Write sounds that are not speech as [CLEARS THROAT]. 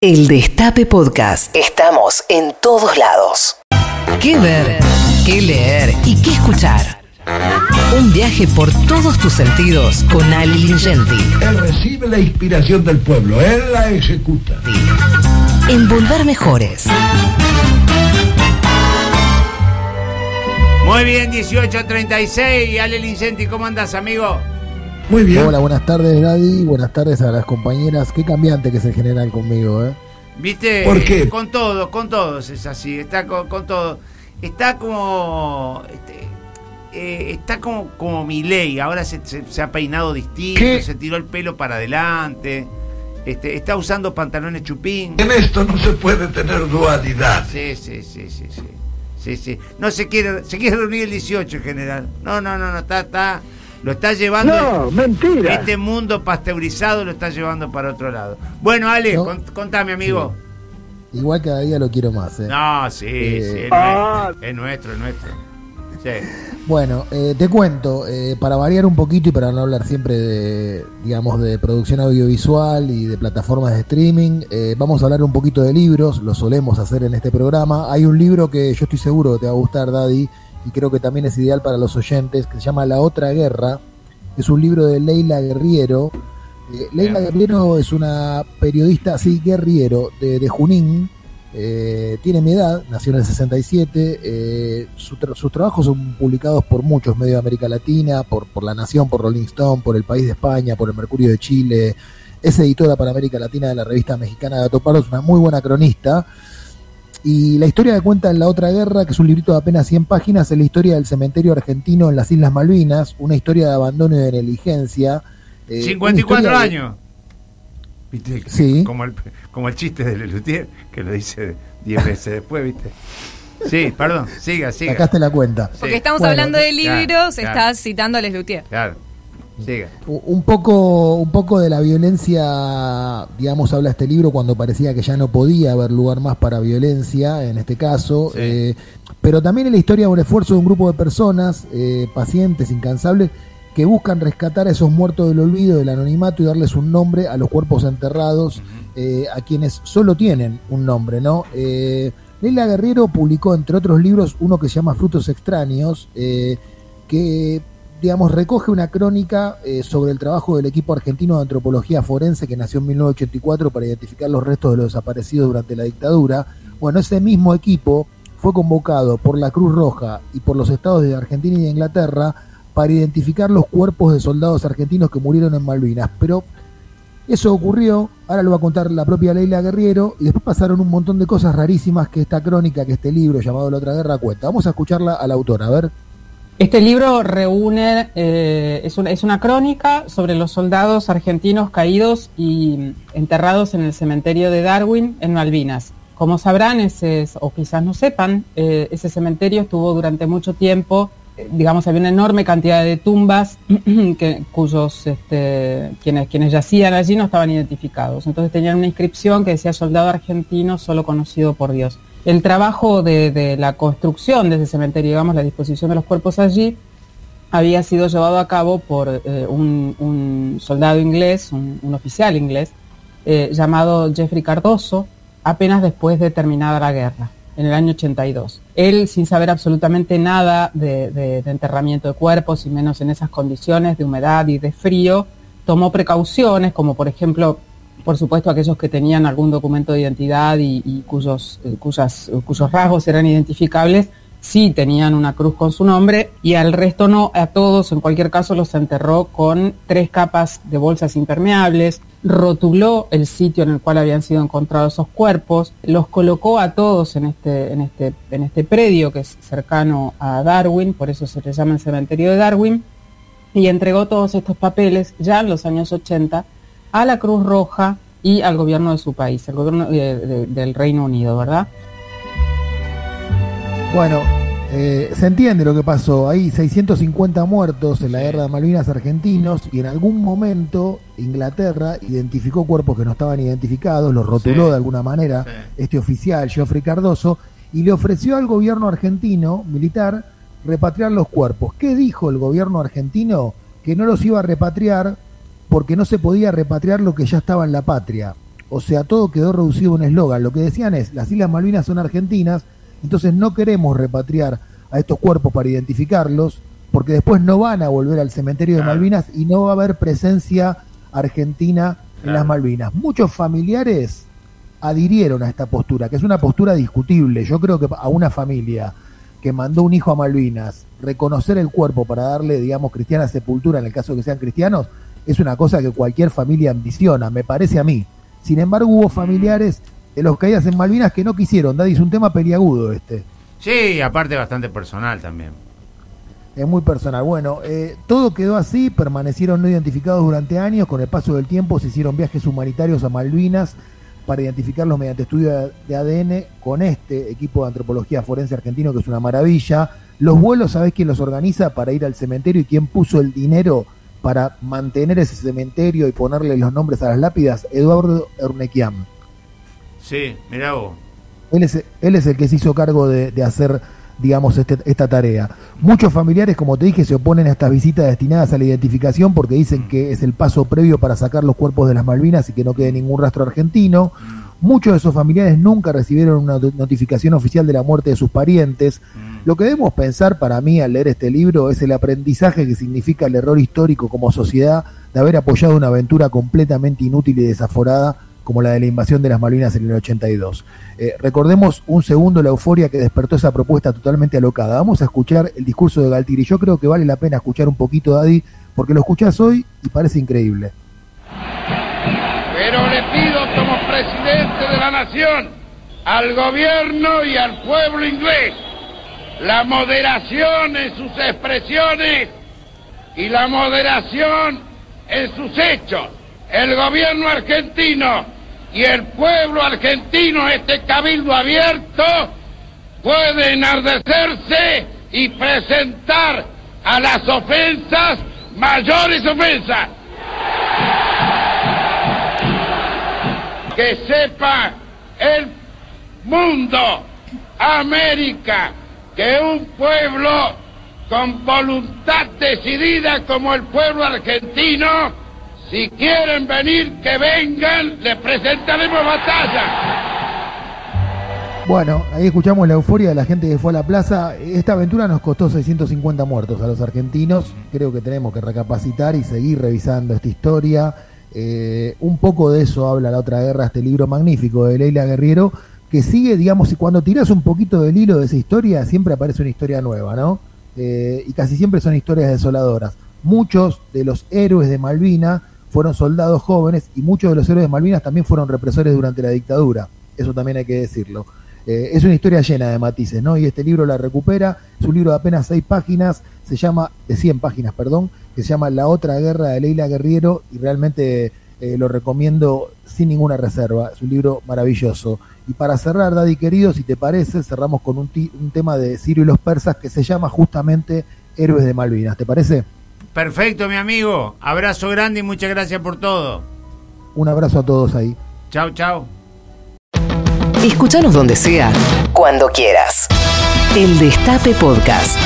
El Destape Podcast. Estamos en todos lados. ¿Qué ver? ¿Qué leer? ¿Y qué escuchar? Un viaje por todos tus sentidos con Ali Lingenti. Él recibe la inspiración del pueblo, él la ejecuta. En Volver Mejores. Muy bien, 18.36. Ale Lincenti, ¿cómo andas, amigo? Muy bien. Hola, buenas tardes, Daddy. Buenas tardes a las compañeras. Qué cambiante que se generan conmigo, ¿eh? ¿Viste? ¿Por qué? Con todos, con todos es así. Está con, con todo. Está como. este, eh, está como, como mi ley. Ahora se, se- se ha peinado distinto, ¿Qué? se tiró el pelo para adelante. Este, está usando pantalones chupín. En esto no se puede tener dualidad. Sí, sí, sí, sí, sí. Sí, sí. No se quiere, se quiere reunir el 18 en general. No, no, no, no, está, está. Lo está llevando. No, mentira. Este mundo pasteurizado lo está llevando para otro lado. Bueno, Ale, No. con- contame, amigo. Igual cada día lo quiero más, ¿eh? No, sí, Eh, sí, es, Ah. nuestro, es nuestro, es nuestro. Sí. Bueno, eh, te cuento, eh, para variar un poquito y para no hablar siempre de, digamos, de producción audiovisual y de plataformas de streaming, eh, vamos a hablar un poquito de libros, lo solemos hacer en este programa. Hay un libro que yo estoy seguro que te va a gustar, Daddy, y creo que también es ideal para los oyentes, que se llama La Otra Guerra. Es un libro de Leila Guerriero. Eh, Leila. Guerriero es una periodista, sí, guerriero, de, de Junín. Eh, tiene mi edad, nació en el 67. eh, su tra- sus trabajos son publicados por muchos medios de América Latina, por, por La Nación, por Rolling Stone, por El País de España, por El Mercurio de Chile. Es editora para América Latina de la revista mexicana Gato Pardo, es una muy buena cronista. Y la historia que cuenta en La Otra Guerra, que es un librito de apenas 100 páginas, es la historia del cementerio argentino en las Islas Malvinas, una historia de abandono y de negligencia. eh, una 54 historia de- años. ¿Viste? Sí. Como el, como el chiste de Lelutier, que lo dice 10 veces después, ¿viste? Sí, perdón, siga, siga. Sacaste la cuenta. Sí. Porque estamos Bueno, hablando de libros, claro. estás citando a Les Luthier. Claro, siga. Un poco, un poco de la violencia, digamos, habla este libro cuando parecía que ya no podía haber lugar más para violencia, en este caso, Sí. eh, pero también es la historia de un esfuerzo de un grupo de personas, eh, pacientes, incansables, que buscan rescatar a esos muertos del olvido, del anonimato y darles un nombre a los cuerpos enterrados, eh, a quienes solo tienen un nombre, ¿no? Leila Guerrero publicó, entre otros libros, uno que se llama Frutos Extraños, que digamos, recoge una crónica eh, sobre el trabajo del equipo argentino de antropología forense que nació en 1984 para identificar los restos de los desaparecidos durante la dictadura. Bueno, ese mismo equipo fue convocado por la Cruz Roja y por los estados de Argentina y de Inglaterra para identificar los cuerpos de soldados argentinos que murieron en Malvinas. Pero eso ocurrió, ahora lo va a contar la propia Leila Guerriero, y después pasaron un montón de cosas rarísimas que esta crónica, que este libro llamado La Otra Guerra cuenta. Vamos a escucharla a la autora, a ver. Este libro reúne, eh, es, una, es una crónica sobre los soldados argentinos caídos y enterrados en el cementerio de Darwin en Malvinas. Como sabrán, ese, es- o quizás no sepan, eh, ese cementerio estuvo durante mucho tiempo, eh, digamos, había una enorme cantidad de tumbas [CLEARS THROAT] cuyos este, quienes, quienes yacían allí no estaban identificados. Entonces tenían una inscripción que decía soldado argentino solo conocido por Dios. El trabajo de, la construcción de ese cementerio, digamos, la disposición de los cuerpos allí, había sido llevado a cabo por eh, un, soldado inglés, un, oficial inglés, eh, llamado Jeffrey Cardoso, apenas después de terminada la guerra, en el año 82. Él, sin saber absolutamente nada de enterramiento de cuerpos, y menos en esas condiciones de humedad y de frío, tomó precauciones, como por ejemplo, por supuesto, aquellos que tenían algún documento de identidad y, cuyos, eh, cuyas, cuyos rasgos eran identificables, sí tenían una cruz con su nombre y al resto no, a todos en cualquier caso los enterró con tres capas de bolsas impermeables, rotuló el sitio en el cual habían sido encontrados esos cuerpos, los colocó a todos en este, en este, en este predio que es cercano a Darwin, por eso se le llama el cementerio de Darwin, y entregó todos estos papeles ya en los años 80 a la Cruz Roja y al gobierno de su país, el gobierno de- de- del Reino Unido, ¿verdad? Bueno, eh, se entiende lo que pasó. Hay 650 muertos en la guerra de Malvinas argentinos y en algún momento Inglaterra identificó cuerpos que no estaban identificados, los rotuló Sí. de alguna manera Sí. este oficial, Geoffrey Cardoso, y le ofreció al gobierno argentino militar repatriar los cuerpos. ¿Qué dijo el gobierno argentino? Que no los iba a repatriar porque no se podía repatriar lo que ya estaba en la patria. O sea, todo quedó reducido a un eslogan. Lo que decían es, las Islas Malvinas son argentinas, entonces no queremos repatriar a estos cuerpos para identificarlos, porque después no van a volver al cementerio de Malvinas y no va a haber presencia argentina en las Malvinas. Muchos familiares adhirieron a esta postura, que es una postura discutible. Yo creo que a una familia que mandó un hijo a Malvinas, reconocer el cuerpo para darle, digamos, cristiana sepultura en el caso de que sean cristianos, es una cosa que cualquier familia ambiciona, me parece a mí. Sin embargo, hubo familiares de los caídas en Malvinas que no quisieron. Daddy, es un tema peliagudo este. Sí, aparte bastante personal también. Es muy personal. Bueno, eh, todo quedó así, permanecieron no identificados durante años, con el paso del tiempo se hicieron viajes humanitarios a Malvinas para identificarlos mediante estudio de ADN con este equipo de antropología forense argentino, que es una maravilla. Los vuelos, ¿sabés quién los organiza para ir al cementerio y quién puso el dinero para mantener ese cementerio y ponerle los nombres a las lápidas? Eduardo Ernequiam. Sí, mirá vos. Él es, él es el que se hizo cargo de, de hacer digamos, este, esta tarea. Muchos familiares, como te dije, se oponen a estas visitas destinadas a la identificación porque dicen que es el paso previo para sacar los cuerpos de las Malvinas y que no quede ningún rastro argentino. Muchos de esos familiares nunca recibieron una notificación oficial de la muerte de sus parientes. Lo que debemos pensar para mí al leer este libro es el aprendizaje que significa el error histórico como sociedad de haber apoyado una aventura completamente inútil y desaforada como la de la invasión de las Malvinas en el 82. Eh, recordemos un segundo la euforia que despertó esa propuesta totalmente alocada. Vamos a escuchar el discurso de Galtieri. Yo creo que vale la pena escuchar un poquito, Daddy, porque lo escuchás hoy y parece increíble. De la nación al gobierno y al pueblo inglés la moderación en sus expresiones y la moderación en sus hechos. El gobierno argentino y el pueblo argentino, este cabildo abierto, puede enardecerse y presentar a las ofensas mayores ofensas. Que sepa el mundo, América, que un pueblo con voluntad decidida como el pueblo argentino, si quieren venir, que vengan, les presentaremos batalla. Bueno, ahí escuchamos la euforia de la gente que fue a la plaza. Esta aventura nos costó 650 muertos a los argentinos. Creo que tenemos que recapacitar y seguir revisando esta historia. Eh, un poco de eso habla la otra guerra, este libro magnífico de Leila Guerriero, que sigue, digamos, y cuando tiras un poquito del hilo de esa historia, siempre aparece una historia nueva, ¿no? Eh, y casi siempre son historias desoladoras. Muchos de los héroes de Malvina fueron soldados jóvenes y muchos de los héroes de Malvinas también fueron represores durante la dictadura. Eso también hay que decirlo. Eh, es una historia llena de matices, ¿no? Y este libro la recupera. Es un libro de apenas seis páginas, se llama, de 100 páginas, perdón, que se llama La otra guerra de Leila Guerriero y realmente eh, lo recomiendo sin ninguna reserva. Es un libro maravilloso. Y para cerrar, Daddy querido, si te parece, cerramos con un, un tema de Sirio y los persas que se llama justamente Héroes de Malvinas. ¿Te parece? Perfecto, mi amigo. Abrazo grande y muchas gracias por todo. Un abrazo a todos ahí. Chao, chao. Escúchanos donde sea, cuando quieras. El Destape Podcast.